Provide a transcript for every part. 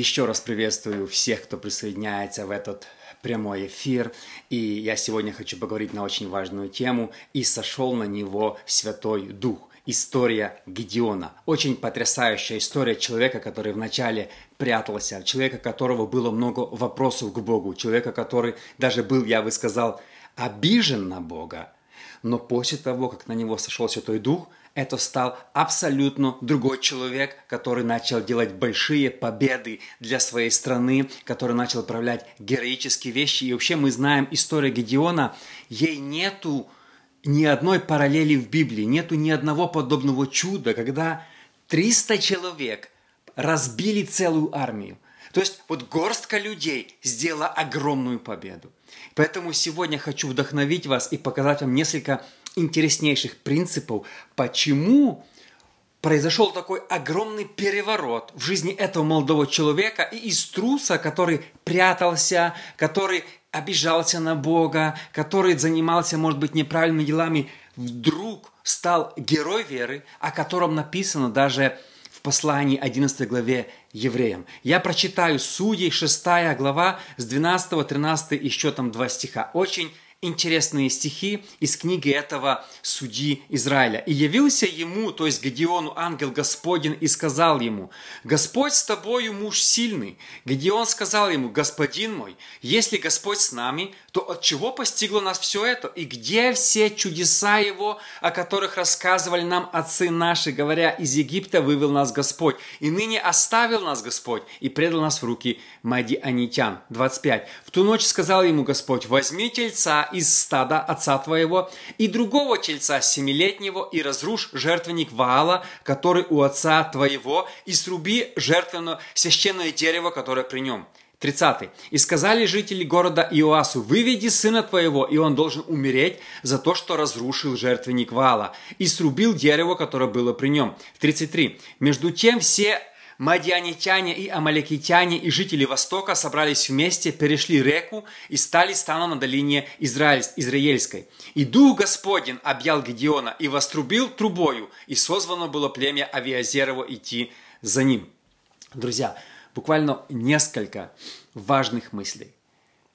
Еще раз приветствую всех, кто присоединяется в этот прямой эфир. И я сегодня хочу поговорить на очень важную тему. «И сошел на него Святой Дух». История Гедеона. Очень потрясающая история человека, который вначале прятался, человека, которого было много вопросов к Богу, человека, который даже был, я бы сказал, обижен на Бога. Но после того, как на него сошел Святой Дух – это стал абсолютно другой человек, который начал делать большие победы для своей страны, который начал проявлять героические вещи. И вообще мы знаем историю Гедеона, ей нету ни одной параллели в Библии, нету ни одного подобного чуда, когда 300 человек разбили целую армию. То есть вот горстка людей сделала огромную победу. Поэтому сегодня хочу вдохновить вас и показать вам несколько интереснейших принципов, почему произошел такой огромный переворот в жизни этого молодого человека и из труса, который прятался, который обижался на Бога, который занимался, может быть, неправильными делами, вдруг стал герой веры, о котором написано даже в послании 11 главе евреям. Я прочитаю Судей 6 глава с 12, 13 еще там два стиха. Очень интересные стихи из книги этого судьи Израиля. «И явился ему, то есть Гедеону, ангел Господень, и сказал ему, Господь с тобою, муж сильный. Гедеон сказал ему, Господин мой, если Господь с нами, то от чего постигло нас все это? И где все чудеса Его, о которых рассказывали нам отцы наши, говоря, из Египта вывел нас Господь, и ныне оставил нас Господь, и предал нас в руки Мадианитян». 25. «В ту ночь сказал ему Господь, возьми тельца из стада отца твоего и другого тельца семилетнего и разрушь жертвенник Ваала, который у отца твоего, и сруби жертвенное священное дерево, которое при нем». 30. «И сказали жители города Иоасу, выведи сына твоего, и он должен умереть за то, что разрушил жертвенник Вала, и срубил дерево, которое было при нем». 33. «Между тем все Мадианитяне и амалекитяне и жители Востока собрались вместе, перешли реку и стали станом на долине Израиль, Израильской. И Дух Господень объял Гедеона и вострубил трубою, и созвано было племя Авиазерово идти за ним. Друзья, буквально несколько важных мыслей.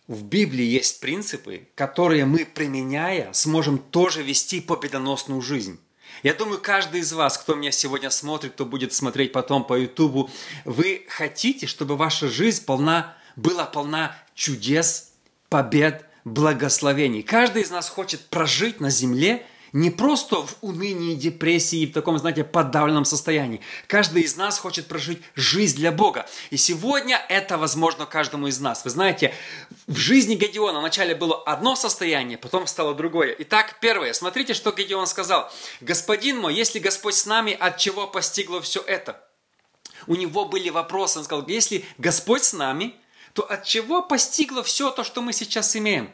В Библии есть принципы, которые мы, применяя, сможем тоже вести победоносную жизнь. Я думаю, каждый из вас, кто меня сегодня смотрит, кто будет смотреть потом по Ютубу, вы хотите, чтобы ваша жизнь полна, была полна чудес, побед, благословений. Каждый из нас хочет прожить на земле не просто в унынии, депрессии, в таком, знаете, подавленном состоянии. Каждый из нас хочет прожить жизнь для Бога. И сегодня это возможно каждому из нас. Вы знаете, в жизни Гедеона вначале было одно состояние, потом стало другое. Итак, первое. Смотрите, что Гедеон сказал. «Господин мой, если Господь с нами, от чего постигло все это?» У него были вопросы. Он сказал, если Господь с нами, то от чего постигло все то, что мы сейчас имеем?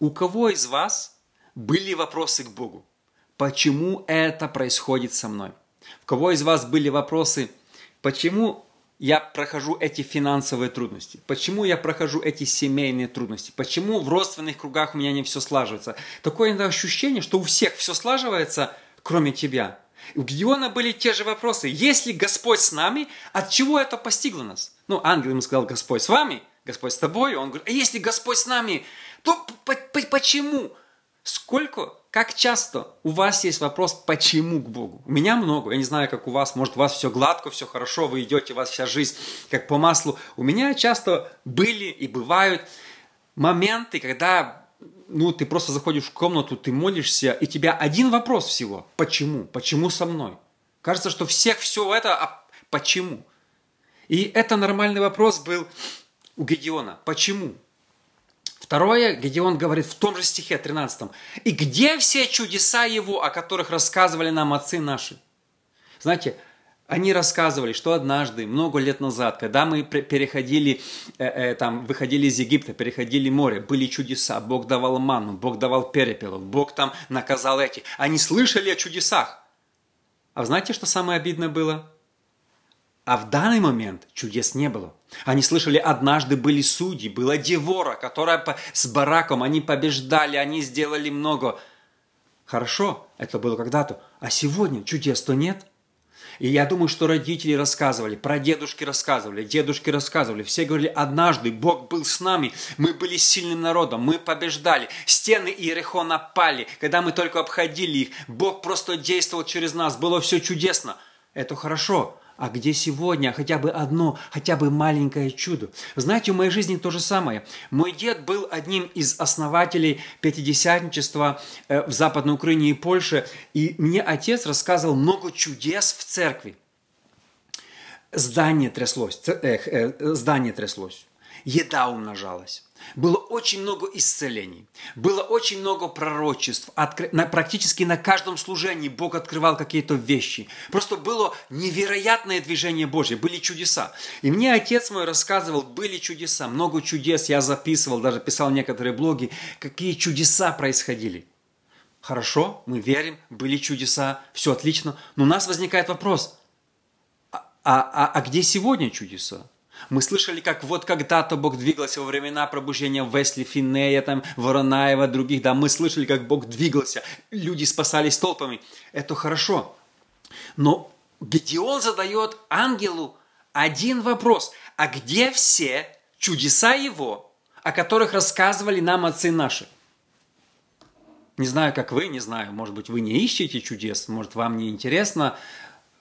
У кого из вас были вопросы к Богу? Почему это происходит со мной. У кого из вас были вопросы, почему я прохожу эти финансовые трудности? Почему я прохожу эти семейные трудности? Почему в родственных кругах у меня не все слаживается? Такое ощущение, что у всех все слаживается, кроме тебя. У Гедеона были те же вопросы. Если Господь с нами, от чего это постигло нас? Ну, ангел ему сказал, Господь с вами, Господь с тобой. Он говорит, а если Господь с нами, то почему? Сколько, как часто у вас есть вопрос «почему» к Богу? У меня много, я не знаю, как у вас, может, у вас все гладко, все хорошо, вы идете, у вас вся жизнь как по маслу. У меня часто были и бывают моменты, когда ну, ты просто заходишь в комнату, ты молишься, и тебя один вопрос всего. Почему? Почему со мной? Кажется, что всех все это, а почему? И это нормальный вопрос был у Гедеона. Почему? Второе, где он говорит в том же стихе 13. «И где все чудеса Его, о которых рассказывали нам отцы наши?» Знаете, они рассказывали, что однажды, много лет назад, когда мы переходили, э, э, там, выходили из Египта, переходили море, были чудеса, Бог давал ману, Бог давал перепелов, Бог там наказал эти. Они слышали о чудесах. А знаете, что самое обидное было? А в данный момент чудес не было. Они слышали, однажды были судьи, была Девора, которая с Бараком, они побеждали, они сделали много. Хорошо, это было когда-то. А сегодня чудес-то нет. И я думаю, что родители рассказывали, про дедушки рассказывали, дедушки рассказывали. Все говорили, однажды Бог был с нами, мы были сильным народом, мы побеждали. Стены Иерихона пали, когда мы только обходили их. Бог просто действовал через нас, было все чудесно. Это хорошо. А где сегодня хотя бы одно, хотя бы маленькое чудо? Знаете, в моей жизни то же самое. Мой дед был одним из основателей пятидесятничества э, в Западной Украине и Польше, и мне отец рассказывал много чудес в церкви. Здание тряслось, э, э, здание тряслось, еда умножалась. Было очень много исцелений, было очень много пророчеств. Откры... На, практически на каждом служении Бог открывал какие-то вещи. Просто было невероятное движение Божье, были чудеса. И мне отец мой рассказывал, были чудеса, много чудес. Я записывал, даже писал некоторые блоги, какие чудеса происходили. Хорошо, мы верим, были чудеса, все отлично. Но у нас возникает вопрос, а, а, а где сегодня чудеса? Мы слышали, как вот когда-то Бог двигался во времена пробуждения Весли, Финея, там, Воронаева, других. Да, мы слышали, как Бог двигался. Люди спасались толпами. Это хорошо. Но Гедеон задает ангелу один вопрос. А где все чудеса его, о которых рассказывали нам отцы наши? Не знаю, как вы, не знаю, может быть, вы не ищете чудес, может, вам не интересно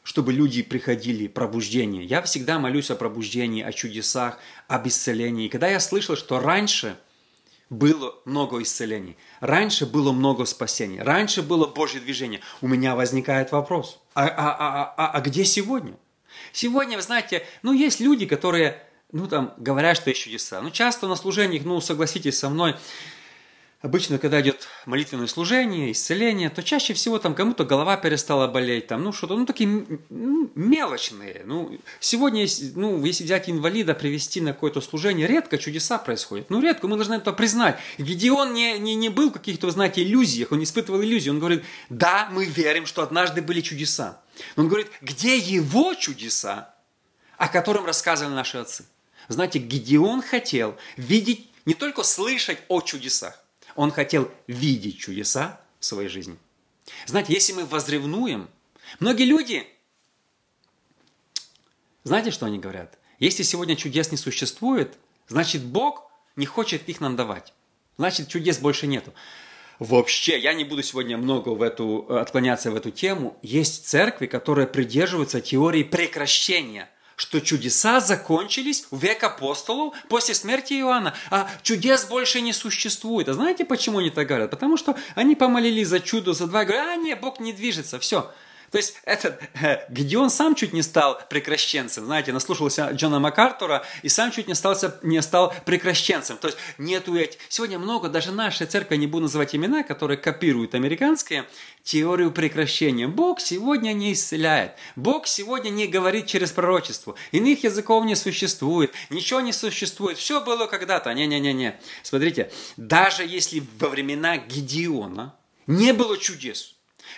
чтобы люди приходили, пробуждение. Я всегда молюсь о пробуждении, о чудесах, об исцелении. И когда я слышал, что раньше было много исцелений, раньше было много спасений, раньше было Божье движение, у меня возникает вопрос, а, а, а, а, а где сегодня? Сегодня, вы знаете, ну есть люди, которые, ну там, говорят, что есть чудеса. Ну часто на служениях, ну согласитесь со мной, Обычно, когда идет молитвенное служение, исцеление, то чаще всего там кому-то голова перестала болеть, там, ну, что-то, ну, такие ну, мелочные. Ну, сегодня, ну, если взять инвалида, привести на какое-то служение, редко чудеса происходят. Ну, редко, мы должны это признать. Где он не, не, не был в каких-то, знаете, иллюзиях, он не испытывал иллюзий. Он говорит, да, мы верим, что однажды были чудеса. Он говорит, где его чудеса, о котором рассказывали наши отцы? Знаете, Гедеон хотел видеть, не только слышать о чудесах, он хотел видеть чудеса в своей жизни. Знаете, если мы возревнуем, многие люди, знаете, что они говорят? Если сегодня чудес не существует, значит Бог не хочет их нам давать. Значит, чудес больше нету. Вообще, я не буду сегодня много в эту, отклоняться в эту тему. Есть церкви, которые придерживаются теории прекращения что чудеса закончились в век апостолов после смерти Иоанна, а чудес больше не существует. А знаете, почему они так говорят? Потому что они помолились за чудо, за два, говорят, а нет, Бог не движется, все, то есть этот э, Гедеон сам чуть не стал прекращенцем. Знаете, наслушался Джона МакАртура и сам чуть не, стался, не стал прекращенцем. То есть нету этих... Сегодня много, даже наша церковь, не буду называть имена, которые копируют американские, теорию прекращения. Бог сегодня не исцеляет. Бог сегодня не говорит через пророчество. Иных языков не существует. Ничего не существует. Все было когда-то. Не-не-не-не. Смотрите, даже если во времена Гедеона не было чудес,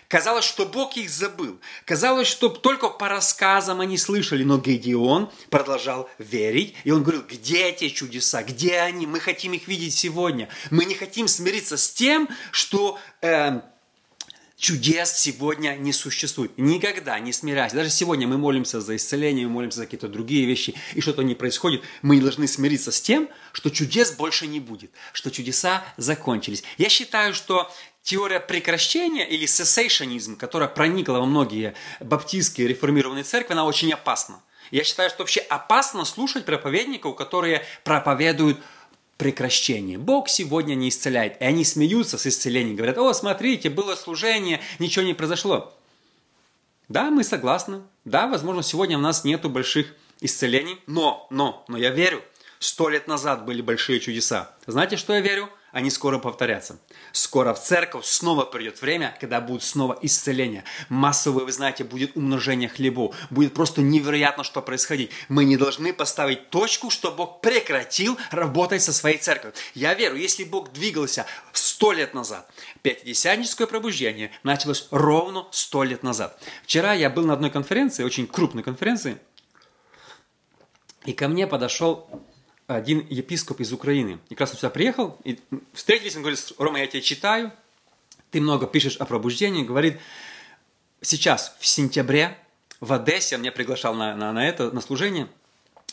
Казалось, что Бог их забыл. Казалось, что только по рассказам они слышали. Но Гедеон продолжал верить. И он говорил, где эти чудеса? Где они? Мы хотим их видеть сегодня. Мы не хотим смириться с тем, что... Э, чудес сегодня не существует. Никогда не смиряйся. Даже сегодня мы молимся за исцеление, мы молимся за какие-то другие вещи, и что-то не происходит. Мы должны смириться с тем, что чудес больше не будет, что чудеса закончились. Я считаю, что теория прекращения или сессейшенизм, которая проникла во многие баптистские реформированные церкви, она очень опасна. Я считаю, что вообще опасно слушать проповедников, которые проповедуют прекращение. Бог сегодня не исцеляет. И они смеются с исцелением, говорят, о, смотрите, было служение, ничего не произошло. Да, мы согласны. Да, возможно, сегодня у нас нету больших исцелений, но, но, но я верю, сто лет назад были большие чудеса. Знаете, что я верю? Они скоро повторятся. Скоро в церковь снова придет время, когда будет снова исцеление. Массовое, вы знаете, будет умножение хлебов. Будет просто невероятно, что происходить. Мы не должны поставить точку, что Бог прекратил работать со своей церковью. Я верю, если Бог двигался сто лет назад, пятидесятническое пробуждение началось ровно сто лет назад. Вчера я был на одной конференции, очень крупной конференции, и ко мне подошел один епископ из Украины. И как раз он сюда приехал, и встретились, он говорит, Рома, я тебя читаю, ты много пишешь о пробуждении, говорит, сейчас, в сентябре, в Одессе, он меня приглашал на, на, на это, на служение,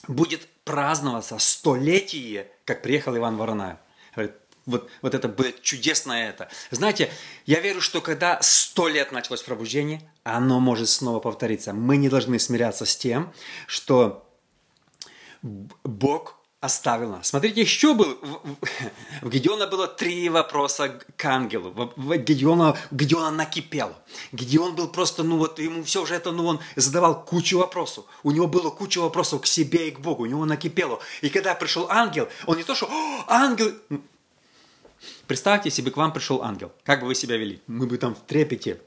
будет праздноваться столетие, как приехал Иван Воронаев. Говорит, вот, вот это будет чудесно это. Знаете, я верю, что когда сто лет началось пробуждение, оно может снова повториться. Мы не должны смиряться с тем, что Бог оставил нас. Смотрите, еще был, в Гедеона было три вопроса к ангелу. В Гедеона, Гедеона накипело. Гедеон был просто, ну вот, ему все уже это, ну он задавал кучу вопросов. У него было куча вопросов к себе и к Богу. У него накипело. И когда пришел ангел, он не то, что ангел... Представьте, если бы к вам пришел ангел. Как бы вы себя вели? Мы бы там в трепете.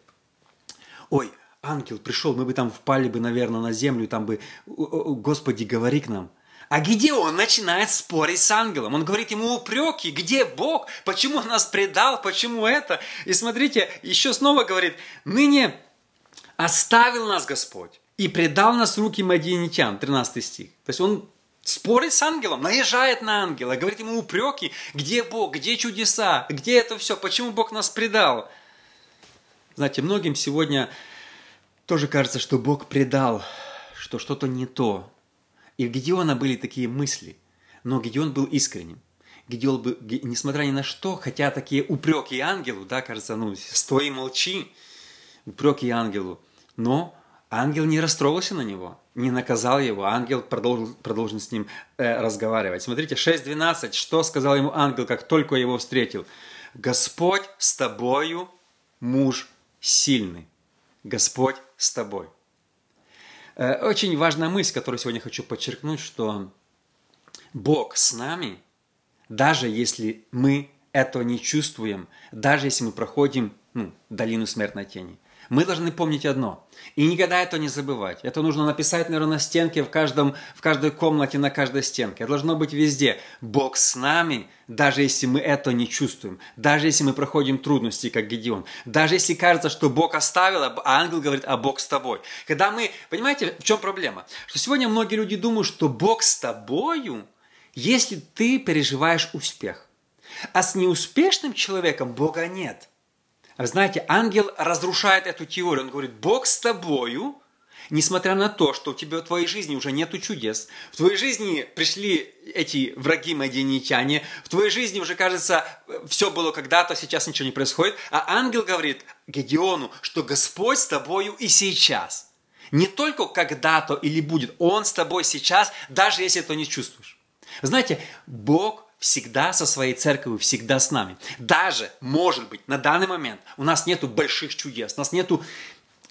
Ой, ангел пришел, мы бы там впали бы, наверное, на землю, там бы, Господи, говори к нам. А где он начинает спорить с ангелом? Он говорит ему упреки, где Бог, почему он нас предал, почему это? И смотрите, еще снова говорит, ныне оставил нас Господь и предал нас руки мадианитян, 13 стих. То есть он спорит с ангелом, наезжает на ангела, говорит ему упреки, где Бог, где чудеса, где это все, почему Бог нас предал. Знаете, многим сегодня тоже кажется, что Бог предал, что что-то не то, и у Гедеона были такие мысли, но Гедеон был искренним. Гедеон был, несмотря ни на что, хотя такие упреки ангелу, да, кажется, ну, стой и молчи, упреки ангелу, но ангел не расстроился на него, не наказал его, ангел продолжил, продолжил с ним э, разговаривать. Смотрите, 6.12, что сказал ему ангел, как только его встретил? Господь с тобою, муж сильный. Господь с тобой. Э, очень важная мысль, которую сегодня хочу подчеркнуть, что Бог с нами, даже если мы этого не чувствуем, даже если мы проходим ну, долину смертной тени. Мы должны помнить одно. И никогда это не забывать. Это нужно написать, наверное, на стенке в, каждом, в каждой комнате, на каждой стенке. Это должно быть везде. Бог с нами, даже если мы это не чувствуем. Даже если мы проходим трудности, как Гедеон. Даже если кажется, что Бог оставил, а ангел говорит, а Бог с тобой. Когда мы... Понимаете, в чем проблема? Что сегодня многие люди думают, что Бог с тобою, если ты переживаешь успех. А с неуспешным человеком Бога нет – вы знаете, ангел разрушает эту теорию. Он говорит, Бог с тобою, несмотря на то, что у тебя в твоей жизни уже нету чудес, в твоей жизни пришли эти враги мадианитяне, в твоей жизни уже, кажется, все было когда-то, сейчас ничего не происходит, а ангел говорит Гедеону, что Господь с тобою и сейчас. Не только когда-то или будет, Он с тобой сейчас, даже если ты не чувствуешь. Знаете, Бог всегда со своей церковью, всегда с нами. Даже, может быть, на данный момент у нас нету больших чудес, у нас нету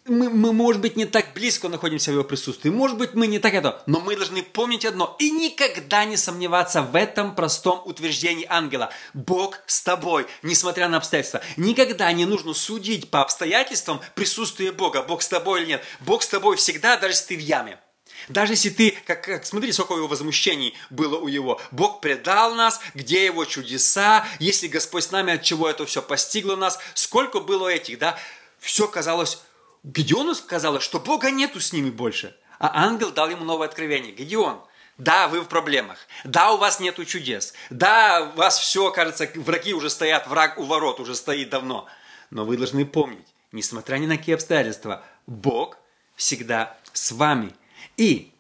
мы, мы, может быть, не так близко находимся в его присутствии, может быть, мы не так это, но мы должны помнить одно и никогда не сомневаться в этом простом утверждении ангела. Бог с тобой, несмотря на обстоятельства. Никогда не нужно судить по обстоятельствам присутствие Бога, Бог с тобой или нет. Бог с тобой всегда, даже если ты в яме. Даже если ты, как, как смотри, сколько его возмущений было у его. Бог предал нас, где его чудеса, если Господь с нами, от чего это все постигло нас, сколько было этих, да? Все казалось, Гедеону казалось, что Бога нету с ними больше. А ангел дал ему новое откровение. Гедеон, да, вы в проблемах. Да, у вас нету чудес. Да, у вас все, кажется, враги уже стоят, враг у ворот уже стоит давно. Но вы должны помнить, несмотря ни на какие обстоятельства, Бог всегда с вами – и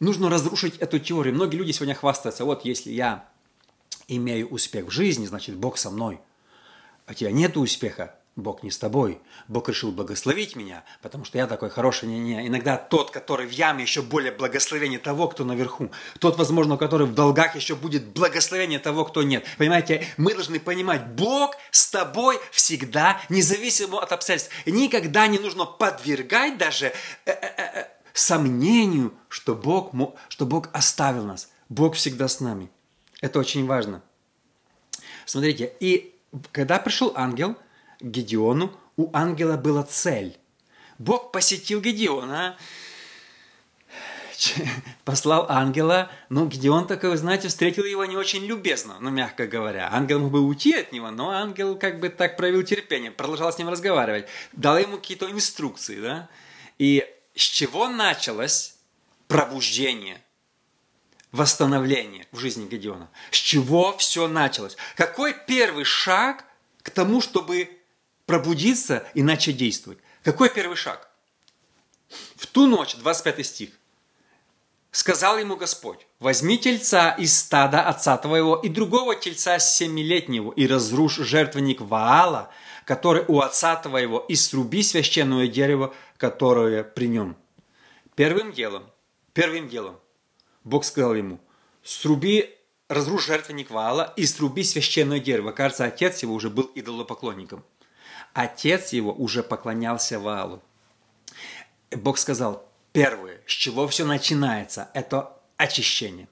нужно разрушить эту теорию. Многие люди сегодня хвастаются, вот если я имею успех в жизни, значит Бог со мной. А у тебя нет успеха, Бог не с тобой. Бог решил благословить меня, потому что я такой хороший. Не, не. Иногда тот, который в яме, еще более благословение того, кто наверху. Тот, возможно, который в долгах, еще будет благословение того, кто нет. Понимаете, мы должны понимать, Бог с тобой всегда, независимо от обстоятельств. Никогда не нужно подвергать даже э, э, э, сомнению, что Бог, что Бог оставил нас. Бог всегда с нами. Это очень важно. Смотрите, и когда пришел ангел к Гедеону, у ангела была цель. Бог посетил Гедеона, послал ангела, но Гедеон такой, вы знаете, встретил его не очень любезно, ну, мягко говоря. Ангел мог бы уйти от него, но ангел как бы так проявил терпение, продолжал с ним разговаривать, дал ему какие-то инструкции, да. И с чего началось пробуждение, восстановление в жизни Гедеона? С чего все началось? Какой первый шаг к тому, чтобы пробудиться и начать действовать? Какой первый шаг? В ту ночь, 25 стих, сказал ему Господь, возьми тельца из стада отца твоего и другого тельца семилетнего и разрушь жертвенник Ваала, который у отца твоего, и сруби священное дерево, которое при нем. Первым делом, первым делом, Бог сказал ему, сруби, разрушь жертвенник Ваала и сруби священное дерево. Кажется, отец его уже был идолопоклонником. Отец его уже поклонялся Ваалу. Бог сказал, первое, с чего все начинается, это очищение.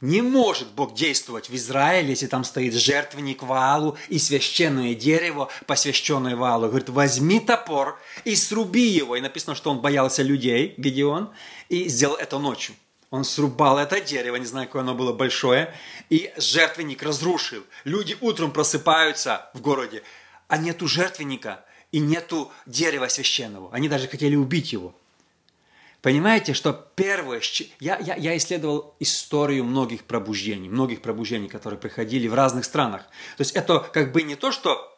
Не может Бог действовать в Израиле, если там стоит жертвенник Ваалу и священное дерево, посвященное Ваалу. Говорит, возьми топор и сруби его. И написано, что он боялся людей, Гедеон, и сделал это ночью. Он срубал это дерево, не знаю, какое оно было большое, и жертвенник разрушил. Люди утром просыпаются в городе, а нету жертвенника и нету дерева священного. Они даже хотели убить его. Понимаете, что первое, я, я, я исследовал историю многих пробуждений, многих пробуждений, которые приходили в разных странах. То есть это как бы не то, что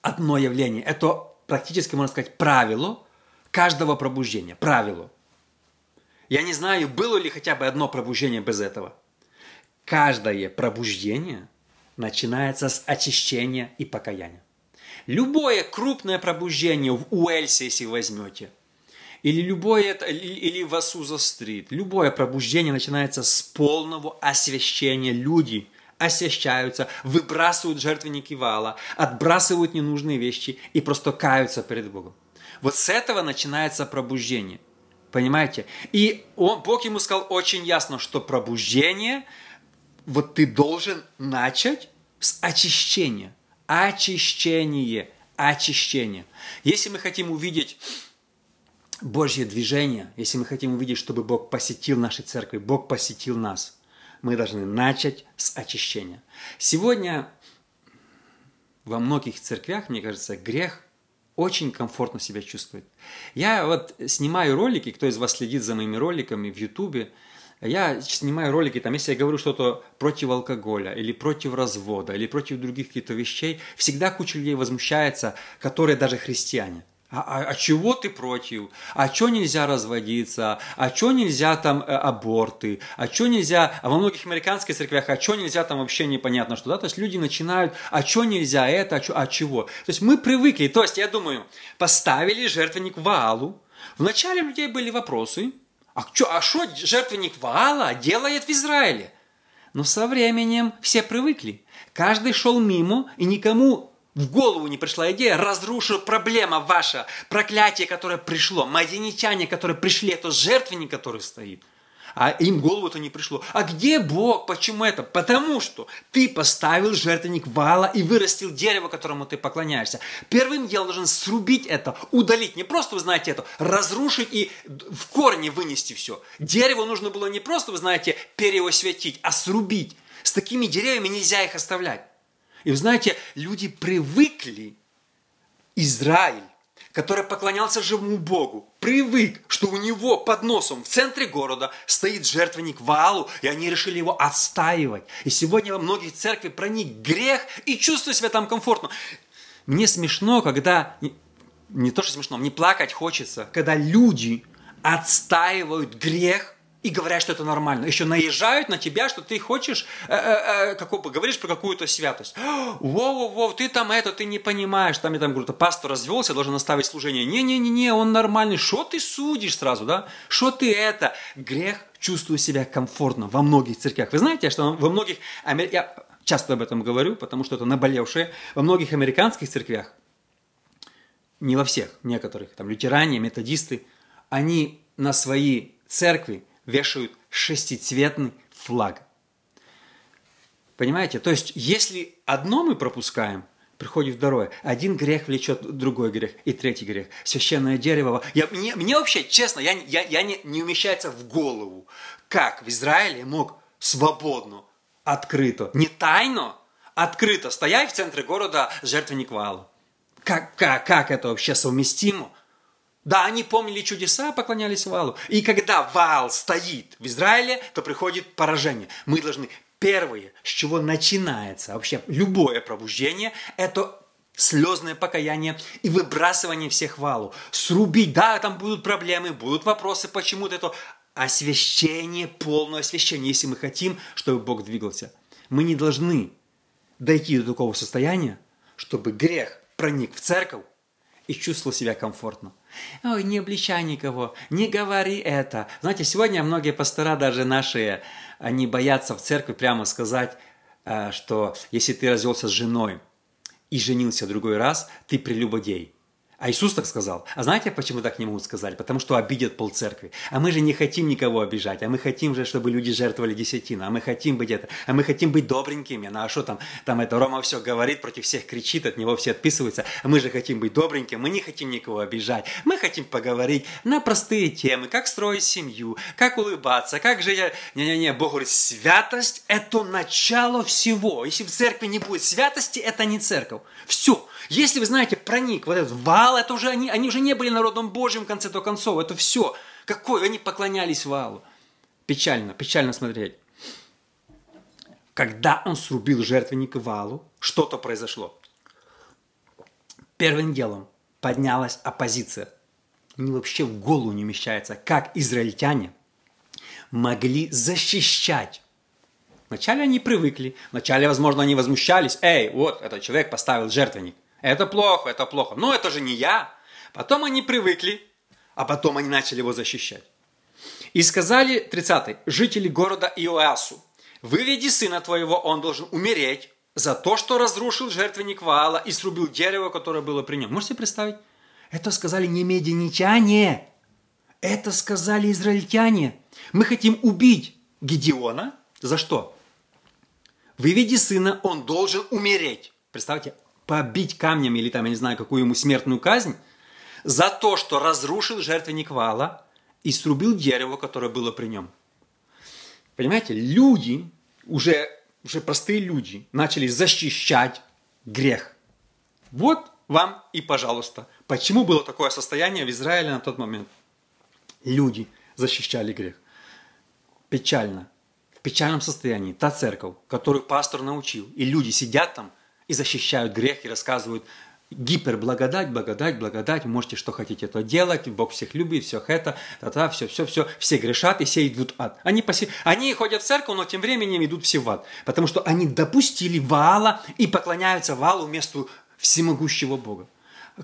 одно явление, это практически, можно сказать, правило каждого пробуждения, правило. Я не знаю, было ли хотя бы одно пробуждение без этого. Каждое пробуждение начинается с очищения и покаяния. Любое крупное пробуждение в Уэльсе, если возьмете – или любое, или в Асуза-стрит, любое пробуждение начинается с полного освящения. Люди освящаются, выбрасывают жертвенники вала, отбрасывают ненужные вещи и просто каются перед Богом. Вот с этого начинается пробуждение. Понимаете? И он, Бог ему сказал очень ясно, что пробуждение, вот ты должен начать с очищения. Очищение. Очищение. Если мы хотим увидеть Божье движение, если мы хотим увидеть, чтобы Бог посетил наши церкви, Бог посетил нас, мы должны начать с очищения. Сегодня во многих церквях, мне кажется, грех очень комфортно себя чувствует. Я вот снимаю ролики, кто из вас следит за моими роликами в Ютубе, я снимаю ролики, там, если я говорю что-то против алкоголя, или против развода, или против других каких-то вещей, всегда куча людей возмущается, которые даже христиане – а, а, а чего ты против? А что нельзя разводиться? А что нельзя там э, аборты? А что нельзя... А во многих американских церквях, а что нельзя там вообще непонятно что, да? То есть люди начинают, а что нельзя это, а, чё, а чего? То есть мы привыкли, то есть я думаю, поставили жертвенник Ваалу. Вначале у людей были вопросы, а что а шо жертвенник Ваала делает в Израиле? Но со временем все привыкли. Каждый шел мимо, и никому в голову не пришла идея, разрушу проблема ваша, проклятие, которое пришло, мадиничане, которые пришли, это жертвенник, который стоит. А им голову это не пришло. А где Бог? Почему это? Потому что ты поставил жертвенник вала и вырастил дерево, которому ты поклоняешься. Первым делом должен срубить это, удалить. Не просто, вы знаете, это, разрушить и в корне вынести все. Дерево нужно было не просто, вы знаете, переосветить, а срубить. С такими деревьями нельзя их оставлять. И вы знаете, люди привыкли, Израиль, который поклонялся живому Богу, привык, что у него под носом в центре города стоит жертвенник Ваалу, и они решили его отстаивать. И сегодня во многих церквях проник грех и чувствуют себя там комфортно. Мне смешно, когда... Не то, что смешно, мне плакать хочется, когда люди отстаивают грех и говорят, что это нормально. Еще наезжают на тебя, что ты хочешь, э, э, э, говоришь про какую-то святость. Воу-воу-воу, ты там это, ты не понимаешь. Там, я там говорю, пастор развелся, должен оставить служение. Не-не-не, он нормальный. Что ты судишь сразу, да? Что ты это? Грех чувствую себя комфортно во многих церквях. Вы знаете, что во многих... Я часто об этом говорю, потому что это наболевшее. Во многих американских церквях, не во всех, некоторых, там лютеране, методисты, они на свои церкви вешают шестицветный флаг. Понимаете? То есть, если одно мы пропускаем, приходит второе. Один грех влечет другой грех и третий грех. Священное дерево. Я, мне, мне вообще, честно, я, я, я не, не умещается в голову, как в Израиле мог свободно, открыто, не тайно, открыто стоять в центре города жертвенник Вала. Как, как, как это вообще совместимо? Да, они помнили чудеса, поклонялись Валу. И когда Вал стоит в Израиле, то приходит поражение. Мы должны первое, с чего начинается вообще любое пробуждение, это слезное покаяние и выбрасывание всех валу. Срубить, да, там будут проблемы, будут вопросы, почему-то это освящение, полное освящение, если мы хотим, чтобы Бог двигался. Мы не должны дойти до такого состояния, чтобы грех проник в церковь и чувствовал себя комфортно. Ой, не обличай никого, не говори это. Знаете, сегодня многие пастора, даже наши, они боятся в церкви прямо сказать, э, что если ты развелся с женой и женился другой раз, ты прелюбодей. А Иисус так сказал. А знаете, почему так не могут сказать? Потому что обидят полцеркви. А мы же не хотим никого обижать. А мы хотим же, чтобы люди жертвовали десятину. А мы хотим быть это. А мы хотим быть добренькими. Ну а что там? Там это Рома все говорит, против всех кричит, от него все отписываются. А мы же хотим быть добренькими. Мы не хотим никого обижать. Мы хотим поговорить на простые темы. Как строить семью, как улыбаться, как жить. Не-не-не, Бог говорит, святость – это начало всего. Если в церкви не будет святости, это не церковь. Все. Если вы знаете, проник вот этот вал, это уже они, они уже не были народом Божьим в конце-то концов. Это все. Какой? Они поклонялись валу. Печально, печально смотреть. Когда он срубил жертвенник валу, что-то произошло. Первым делом поднялась оппозиция. Мне вообще в голову не вмещается, как израильтяне могли защищать Вначале они привыкли, вначале, возможно, они возмущались. Эй, вот, этот человек поставил жертвенник. Это плохо, это плохо. Но это же не я. Потом они привыкли, а потом они начали его защищать. И сказали, 30 жители города Иоасу, выведи сына твоего, он должен умереть за то, что разрушил жертвенник Ваала и срубил дерево, которое было при нем. Можете представить? Это сказали не мединичане, это сказали израильтяне. Мы хотим убить Гедеона. За что? Выведи сына, он должен умереть. Представьте, побить камнем или там, я не знаю, какую ему смертную казнь, за то, что разрушил жертвенник Вала и срубил дерево, которое было при нем. Понимаете, люди, уже, уже простые люди, начали защищать грех. Вот вам и пожалуйста. Почему было такое состояние в Израиле на тот момент? Люди защищали грех. Печально. В печальном состоянии та церковь, которую пастор научил, и люди сидят там и защищают грех, и рассказывают гиперблагодать, благодать, благодать, можете что хотите то делать, Бог всех любит, все это, та-та, все, все, все, все грешат и все идут в ад. Они, поси... они ходят в церковь, но тем временем идут все в ад, потому что они допустили Ваала и поклоняются Ваалу вместо всемогущего Бога.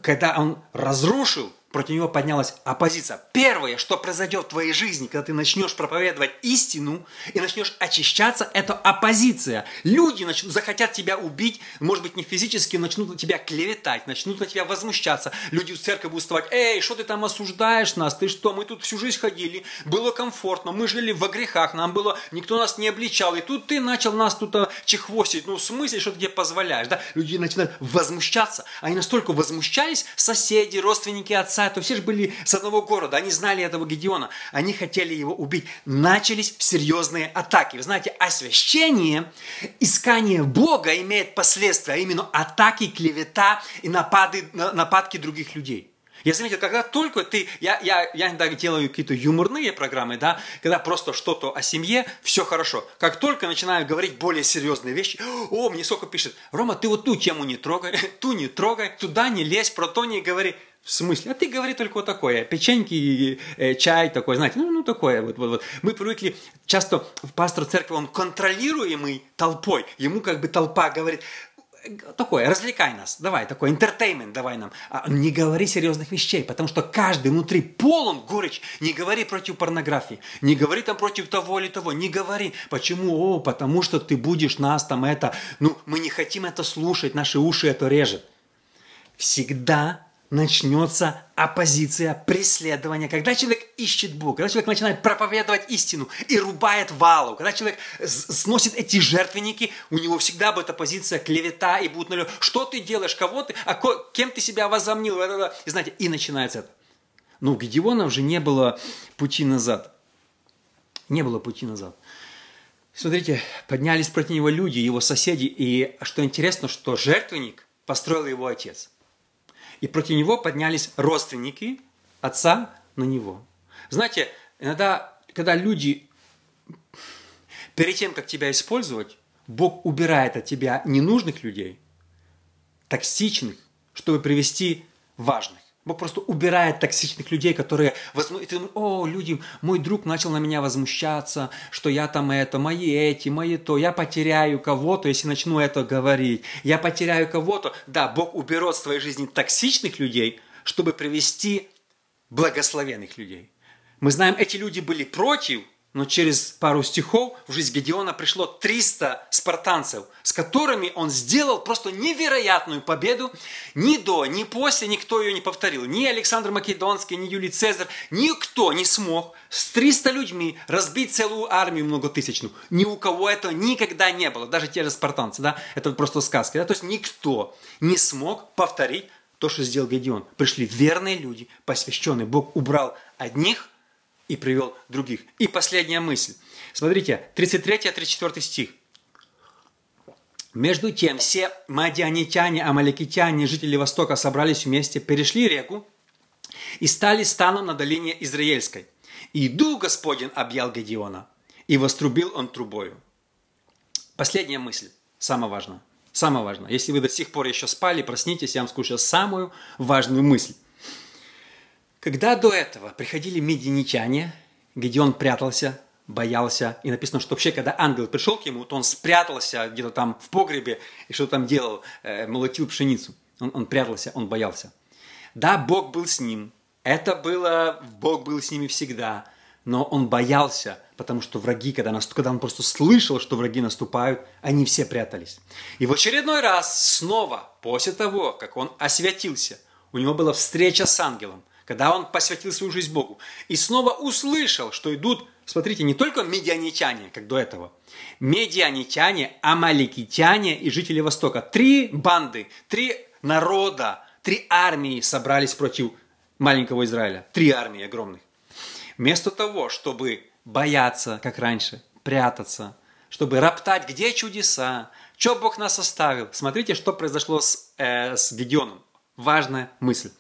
Когда он разрушил против него поднялась оппозиция. Первое, что произойдет в твоей жизни, когда ты начнешь проповедовать истину и начнешь очищаться, это оппозиция. Люди начнут, захотят тебя убить, может быть, не физически, начнут на тебя клеветать, начнут на тебя возмущаться. Люди в церкви будут вставать, эй, что ты там осуждаешь нас, ты что, мы тут всю жизнь ходили, было комфортно, мы жили во грехах, нам было, никто нас не обличал, и тут ты начал нас тут а, чехвостить, ну в смысле, что ты тебе позволяешь, да? Люди начинают возмущаться, они настолько возмущались, соседи, родственники отца, то все же были с одного города, они знали этого Гедеона, они хотели его убить. Начались серьезные атаки. Вы знаете, освящение, искание Бога имеет последствия, а именно атаки, клевета и напады, нападки других людей. Я заметил, когда только ты, я, я, я иногда делаю какие-то юморные программы, да, когда просто что-то о семье, все хорошо. Как только начинаю говорить более серьезные вещи, о, мне сколько пишет, Рома, ты вот ту тему не трогай, ту не трогай, туда не лезь, про то не говори. В смысле? А ты говори только вот такое. Печеньки, э, чай такой, знаете, ну, ну такое. Вот, вот, вот. Мы привыкли, часто пастор церкви, он контролируемый толпой. Ему как бы толпа говорит, такое, развлекай нас, давай, такой entertainment, давай нам. А не говори серьезных вещей, потому что каждый внутри полон горечь. Не говори против порнографии, не говори там против того или того, не говори. Почему? О, потому что ты будешь нас там это, ну, мы не хотим это слушать, наши уши это режет. Всегда начнется оппозиция, преследование. Когда человек ищет Бога, когда человек начинает проповедовать истину и рубает валу, когда человек сносит эти жертвенники, у него всегда будет оппозиция, клевета, и будут налет. Что ты делаешь, кого ты, а кем ты себя возомнил? И знаете, и начинается это. Но у Гедеона уже не было пути назад. Не было пути назад. Смотрите, поднялись против него люди, его соседи, и что интересно, что жертвенник построил его отец – и против него поднялись родственники отца на него. Знаете, иногда, когда люди перед тем, как тебя использовать, Бог убирает от тебя ненужных людей, токсичных, чтобы привести важных. Бог просто убирает токсичных людей, которые возму... думаешь, о, люди, мой друг начал на меня возмущаться, что я там это, мои эти, мои то, я потеряю кого-то, если начну это говорить, я потеряю кого-то. Да, Бог уберет в твоей жизни токсичных людей, чтобы привести благословенных людей. Мы знаем, эти люди были против, но через пару стихов в жизнь Гедеона пришло 300 спартанцев, с которыми он сделал просто невероятную победу. Ни до, ни после никто ее не повторил. Ни Александр Македонский, ни Юлий Цезарь, никто не смог с 300 людьми разбить целую армию многотысячную. Ни у кого это никогда не было, даже те же спартанцы, да, это просто сказка. Да? То есть никто не смог повторить то, что сделал Гедеон. Пришли верные люди, посвященные. Бог убрал одних – и привел других. И последняя мысль. Смотрите, 33-34 стих. Между тем все мадианитяне, амаликитяне, жители Востока собрались вместе, перешли реку и стали станом на долине Израильской. И Дух Господень объял Гедеона, и вострубил он трубою. Последняя мысль, самое важное. Самое важное. Если вы до сих пор еще спали, проснитесь, я вам скажу самую важную мысль. Когда до этого приходили мединичане, где он прятался, боялся, и написано, что вообще, когда ангел пришел к нему, то он спрятался где-то там в погребе и что там делал, э, молотил пшеницу. Он, он прятался, он боялся. Да, Бог был с ним. Это было, Бог был с ними всегда. Но он боялся, потому что враги, когда, наст... когда он просто слышал, что враги наступают, они все прятались. И в очередной раз снова, после того, как он освятился, у него была встреча с ангелом – когда он посвятил свою жизнь Богу, и снова услышал, что идут, смотрите, не только медианитяне, как до этого, медианитяне, амаликитяне и жители Востока. Три банды, три народа, три армии собрались против маленького Израиля. Три армии огромных. Вместо того, чтобы бояться, как раньше, прятаться, чтобы роптать, где чудеса, что Бог нас оставил. Смотрите, что произошло с, э, с Гедеоном. Важная мысль.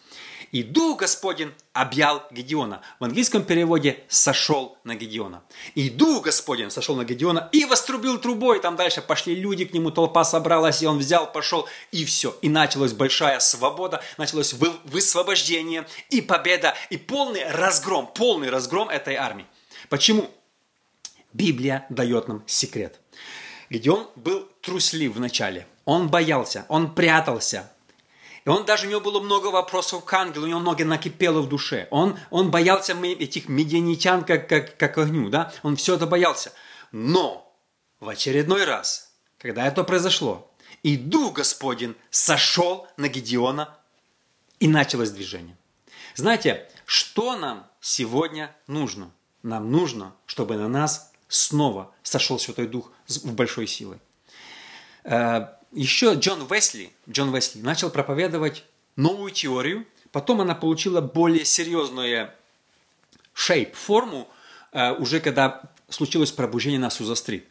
И Дух Господень объял Гедеона. В английском переводе «сошел на Гедеона». И Дух Господень сошел на Гедеона и вострубил трубой. Там дальше пошли люди к нему, толпа собралась, и он взял, пошел, и все. И началась большая свобода, началось высвобождение, и победа, и полный разгром, полный разгром этой армии. Почему? Библия дает нам секрет. Гедеон был труслив вначале. Он боялся, он прятался, и он даже у него было много вопросов к ангелу, у него много накипело в душе. Он, он боялся этих медианитян как, как, как огню, да? Он все это боялся. Но в очередной раз, когда это произошло, и Дух Господень сошел на Гедеона, и началось движение. Знаете, что нам сегодня нужно? Нам нужно, чтобы на нас снова сошел Святой Дух в большой силой. Еще Джон Весли, Джон Весли начал проповедовать новую теорию, потом она получила более серьезную shape, форму, э, уже когда случилось пробуждение на Суза-стрит.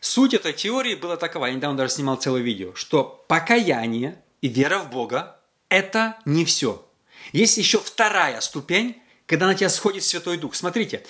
Суть этой теории была такова, я недавно даже снимал целое видео, что покаяние и вера в Бога – это не все. Есть еще вторая ступень, когда на тебя сходит Святой Дух. Смотрите,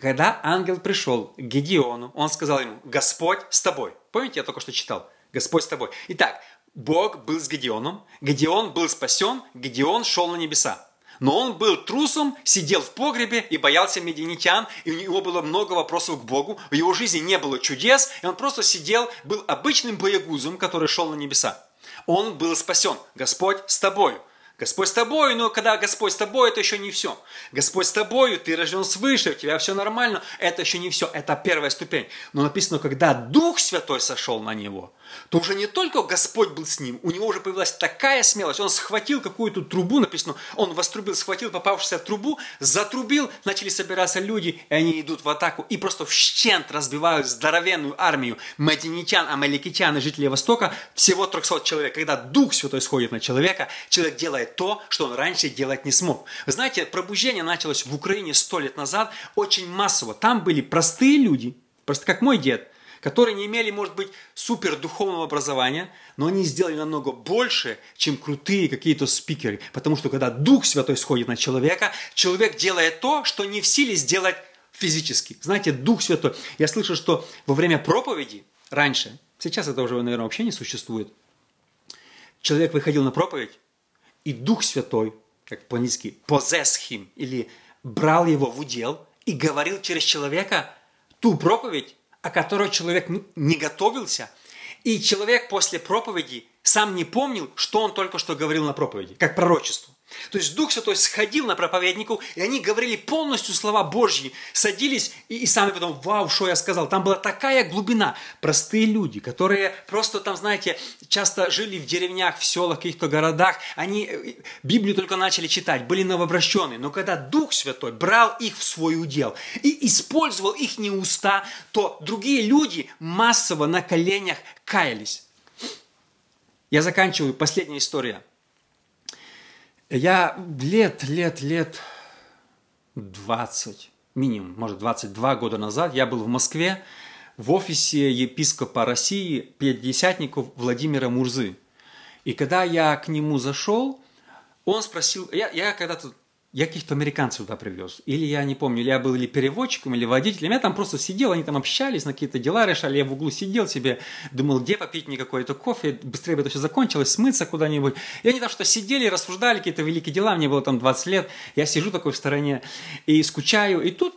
когда ангел пришел к Гедеону, он сказал ему, Господь с тобой. Помните, я только что читал? Господь с тобой. Итак, Бог был с Гедеоном, Гедеон был спасен, Гедеон шел на небеса. Но он был трусом, сидел в погребе и боялся медианитян, и у него было много вопросов к Богу. В его жизни не было чудес, и он просто сидел, был обычным боягузом, который шел на небеса. Он был спасен. Господь с тобою. Господь с тобой, но когда Господь с тобой, это еще не все. Господь с тобою, ты рожден свыше, у тебя все нормально, это еще не все, это первая ступень. Но написано, когда Дух Святой сошел на него, то уже не только Господь был с ним, у него уже появилась такая смелость, он схватил какую-то трубу, написано, он вострубил, схватил попавшуюся трубу, затрубил, начали собираться люди, и они идут в атаку, и просто в щент разбивают здоровенную армию мадинитян, амаликитян и жителей Востока, всего 300 человек. Когда Дух Святой сходит на человека, человек делает то, что он раньше делать не смог. Вы знаете, пробуждение началось в Украине сто лет назад очень массово. Там были простые люди, просто как мой дед, которые не имели, может быть, супер духовного образования, но они сделали намного больше, чем крутые какие-то спикеры. Потому что когда Дух Святой сходит на человека, человек делает то, что не в силе сделать физически. Знаете, Дух Святой. Я слышал, что во время проповеди раньше, сейчас это уже, наверное, вообще не существует, человек выходил на проповедь, и Дух Святой, как по-английски, possess him, или брал его в удел и говорил через человека ту проповедь, о которой человек не готовился, и человек после проповеди сам не помнил, что он только что говорил на проповеди, как пророчество. То есть Дух Святой сходил на проповеднику, и они говорили полностью слова Божьи, садились и, и сами потом, вау, что я сказал. Там была такая глубина. Простые люди, которые просто там, знаете, часто жили в деревнях, в селах, каких-то городах, они э, Библию только начали читать, были новообращенные. Но когда Дух Святой брал их в свой удел и использовал их не уста, то другие люди массово на коленях каялись. Я заканчиваю. Последняя история – я лет, лет, лет 20, минимум, может 22 года назад, я был в Москве в офисе епископа России, пятидесятников Владимира Мурзы. И когда я к нему зашел, он спросил, я, я когда-то я каких-то американцев туда привез. Или я не помню, или я был или переводчиком, или водителем. Я там просто сидел, они там общались, на какие-то дела решали. Я в углу сидел себе, думал, где попить мне какой-то кофе, быстрее бы это все закончилось, смыться куда-нибудь. И они там что сидели, рассуждали какие-то великие дела, мне было там 20 лет. Я сижу такой в стороне и скучаю. И тут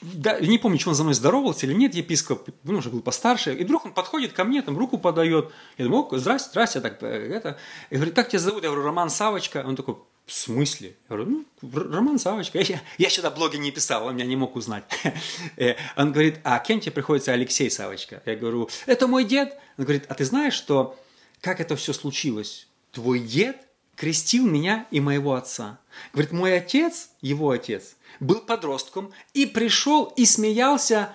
да, не помню, что он за мной здоровался или нет, епископ, он уже был постарше, и вдруг он подходит ко мне, там руку подает, я думаю, здрасте, здрасте, так, э, это, и говорит, как тебя зовут? Я говорю, Роман Савочка, он такой, в смысле? Я говорю, ну, Роман Савочка. Я, я сюда блоги не писал, он меня не мог узнать. Э, он говорит, а кем тебе приходится Алексей Савочка? Я говорю, это мой дед. Он говорит, а ты знаешь, что как это все случилось? Твой дед крестил меня и моего отца. Говорит, мой отец, его отец, был подростком и пришел и смеялся.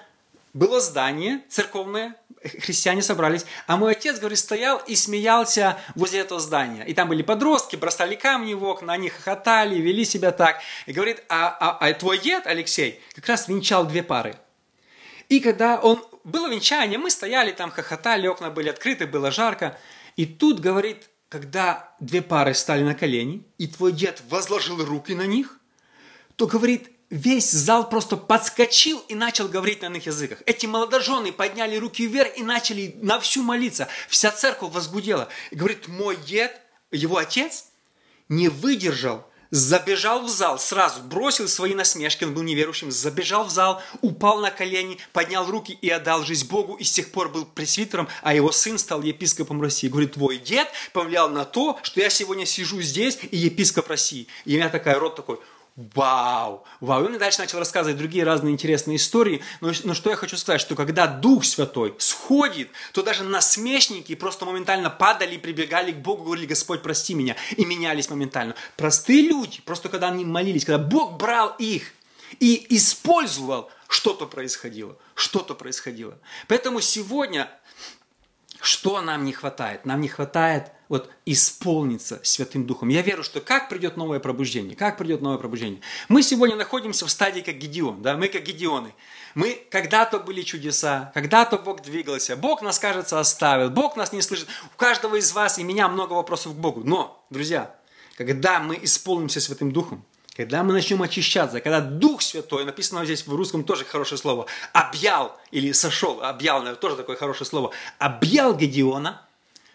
Было здание церковное, христиане собрались, а мой отец, говорит, стоял и смеялся возле этого здания. И там были подростки, бросали камни в окна, они хохотали, вели себя так. И говорит, а, а, а твой дед, Алексей, как раз венчал две пары. И когда он было венчание, мы стояли там, хохотали, окна были открыты, было жарко. И тут, говорит, когда две пары стали на колени, и твой дед возложил руки на них, то, говорит, весь зал просто подскочил и начал говорить на иных языках. Эти молодожены подняли руки вверх и начали на всю молиться. Вся церковь возгудела. И говорит, мой дед, его отец, не выдержал, забежал в зал, сразу бросил свои насмешки, он был неверующим, забежал в зал, упал на колени, поднял руки и отдал жизнь Богу, и с тех пор был пресвитером, а его сын стал епископом России. Говорит, твой дед повлиял на то, что я сегодня сижу здесь и епископ России. И у меня такая рот такой, Вау! Вау! И он дальше начал рассказывать другие разные интересные истории. Но, но что я хочу сказать, что когда Дух Святой сходит, то даже насмешники просто моментально падали, прибегали к Богу, говорили, Господь, прости меня, и менялись моментально. Простые люди, просто когда они молились, когда Бог брал их и использовал, что-то происходило, что-то происходило. Поэтому сегодня что нам не хватает? Нам не хватает вот исполниться Святым Духом. Я верю, что как придет новое пробуждение, как придет новое пробуждение. Мы сегодня находимся в стадии как Гедеон, да, мы как Гедеоны. Мы когда-то были чудеса, когда-то Бог двигался, Бог нас, кажется, оставил, Бог нас не слышит. У каждого из вас и меня много вопросов к Богу. Но, друзья, когда мы исполнимся Святым Духом, когда мы начнем очищаться, когда Дух Святой, написано здесь в русском тоже хорошее слово, объял или сошел, объял, наверное, тоже такое хорошее слово, объял Гедеона –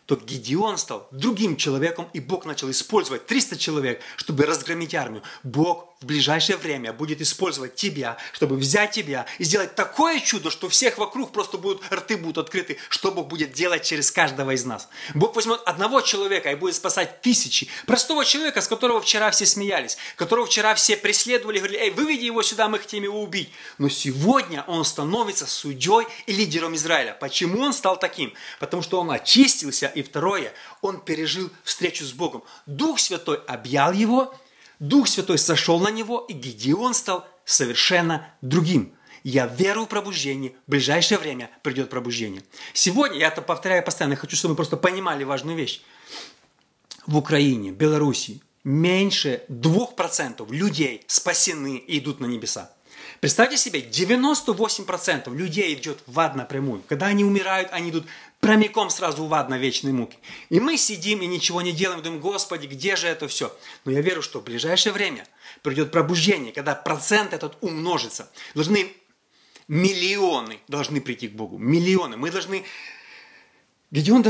то Гедеон стал другим человеком, и Бог начал использовать 300 человек, чтобы разгромить армию. Бог в ближайшее время будет использовать тебя, чтобы взять тебя и сделать такое чудо, что всех вокруг просто будут, рты будут открыты, что Бог будет делать через каждого из нас. Бог возьмет одного человека и будет спасать тысячи. Простого человека, с которого вчера все смеялись, которого вчера все преследовали, говорили, эй, выведи его сюда, мы хотим его убить. Но сегодня он становится судьей и лидером Израиля. Почему он стал таким? Потому что он очистился и второе, он пережил встречу с Богом. Дух Святой объял его, Дух Святой сошел на него, и Гедеон стал совершенно другим. Я верую в пробуждение. В ближайшее время придет пробуждение. Сегодня, я это повторяю постоянно, хочу, чтобы вы просто понимали важную вещь. В Украине, Белоруссии меньше 2% людей спасены и идут на небеса. Представьте себе, 98% людей идет в ад напрямую. Когда они умирают, они идут прямиком сразу в ад на вечные муки. И мы сидим и ничего не делаем, думаем, Господи, где же это все? Но я верю, что в ближайшее время придет пробуждение, когда процент этот умножится. Должны миллионы должны прийти к Богу. Миллионы. Мы должны... Где он,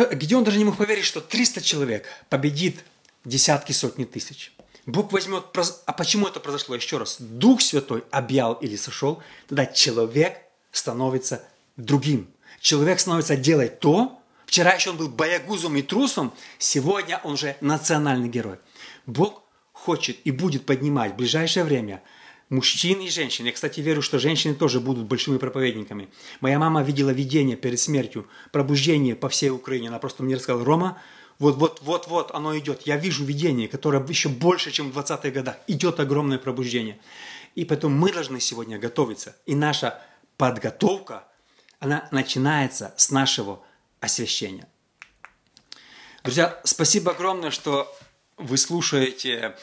даже не мог поверить, что 300 человек победит десятки, сотни тысяч. Бог возьмет... А почему это произошло? Еще раз. Дух Святой объял или сошел, тогда человек становится другим. Человек становится делать то, вчера еще он был боягузом и трусом, сегодня он уже национальный герой. Бог хочет и будет поднимать в ближайшее время мужчин и женщин. Я, кстати, верю, что женщины тоже будут большими проповедниками. Моя мама видела видение перед смертью, пробуждение по всей Украине. Она просто мне рассказала, Рома, вот, вот, вот, вот оно идет. Я вижу видение, которое еще больше, чем в 20-х годах. Идет огромное пробуждение. И поэтому мы должны сегодня готовиться. И наша подготовка, она начинается с нашего освящения. Друзья, спасибо огромное, что вы слушаете